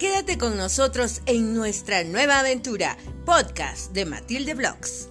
Quédate con nosotros en nuestra nueva aventura, podcast de Matilde Vlogs.